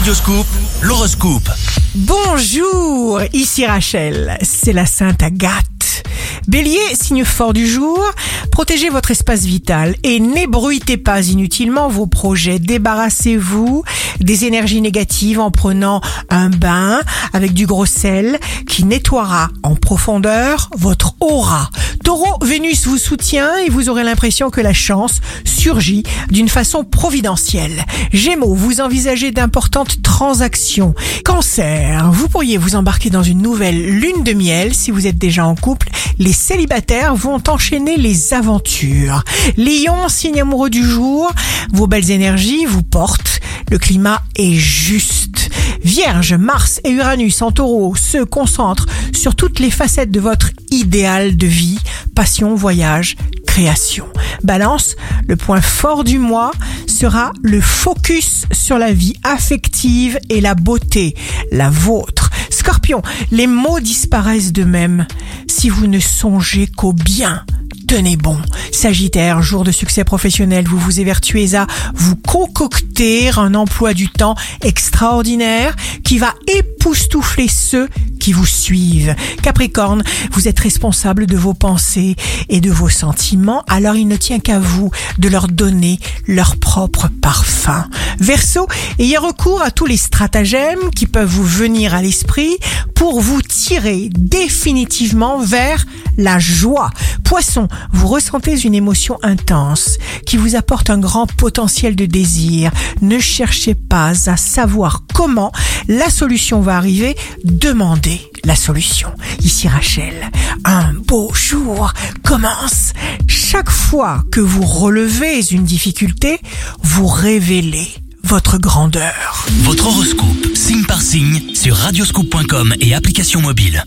Radioscoop, l'horoscope. Bonjour, ici Rachel, c'est la Sainte Agathe. Bélier, signe fort du jour, protégez votre espace vital et n'ébruitez pas inutilement vos projets. Débarrassez-vous des énergies négatives en prenant un bain avec du gros sel qui nettoiera en profondeur votre aura. Taureau, Vénus vous soutient et vous aurez l'impression que la chance surgit d'une façon providentielle. Gémeaux, vous envisagez d'importantes transactions. Cancer, vous pourriez vous embarquer dans une nouvelle lune de miel si vous êtes déjà en couple. Les célibataires vont enchaîner les aventures. Lion, signe amoureux du jour, vos belles énergies vous portent. Le climat est juste. Vierge, Mars et Uranus en taureau se concentrent sur toutes les facettes de votre idéal de vie, passion, voyage, création. Balance, le point fort du mois sera le focus sur la vie affective et la beauté, la vôtre. Scorpion, les mots disparaissent d'eux-mêmes si vous ne songez qu'au bien tenez bon. Sagittaire, jour de succès professionnel, vous vous évertuez à vous concocter un emploi du temps extraordinaire qui va époustoufler ceux qui vous suivent. Capricorne, vous êtes responsable de vos pensées et de vos sentiments, alors il ne tient qu'à vous de leur donner leur propre parfum. Verseau, ayez recours à tous les stratagèmes qui peuvent vous venir à l'esprit pour vous tirer définitivement vers la joie. Poisson, vous ressentez une émotion intense qui vous apporte un grand potentiel de désir. Ne cherchez pas à savoir comment la solution va arriver, demandez la solution. Ici Rachel, un beau jour commence. Chaque fois que vous relevez une difficulté, vous révélez votre grandeur. Votre horoscope, signe par signe, sur radioscoop.com et application mobile.